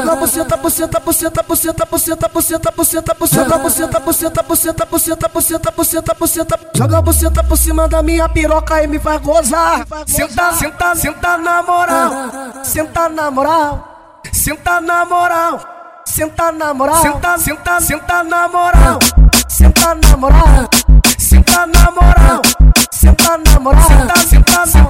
Joga buceta, buceta, buceta, buceta, buceta, buceta, buceta, buceta. Joga buceta, buceta, buceta, buceta, buceta, buceta, buceta. Joga buceta por cima da minha piroca e me faz gozar. Senta, senta, senta na moral. Senta na moral. Senta na moral. Senta na moral. Senta, senta, senta na moral. Senta na moral. Senta na moral. Senta na moral. Senta, senta, senta,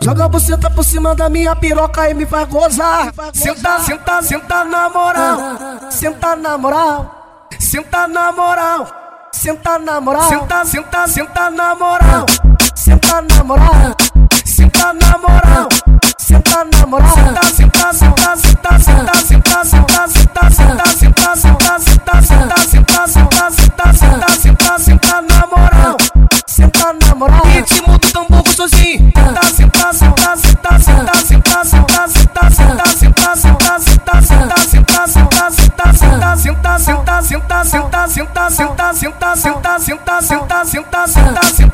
Joga buceta por cima da minha piroca e me faz gozar. Senta, senta, senta na moral. Senta na moral. Senta na moral. Senta na moral. Senta, senta, senta na moral. Senta na moral. Senta na moral. Senta na moral. Senta, senta, senta, senta, senta, senta, senta, senta, senta, senta, senta, senta, senta, senta, senta, senta, senta, senta, senta na moral. Senta na moral. Ritmo do tambor senta, senta, senta, senta, senta, senta, senta, senta, senta, senta, senta,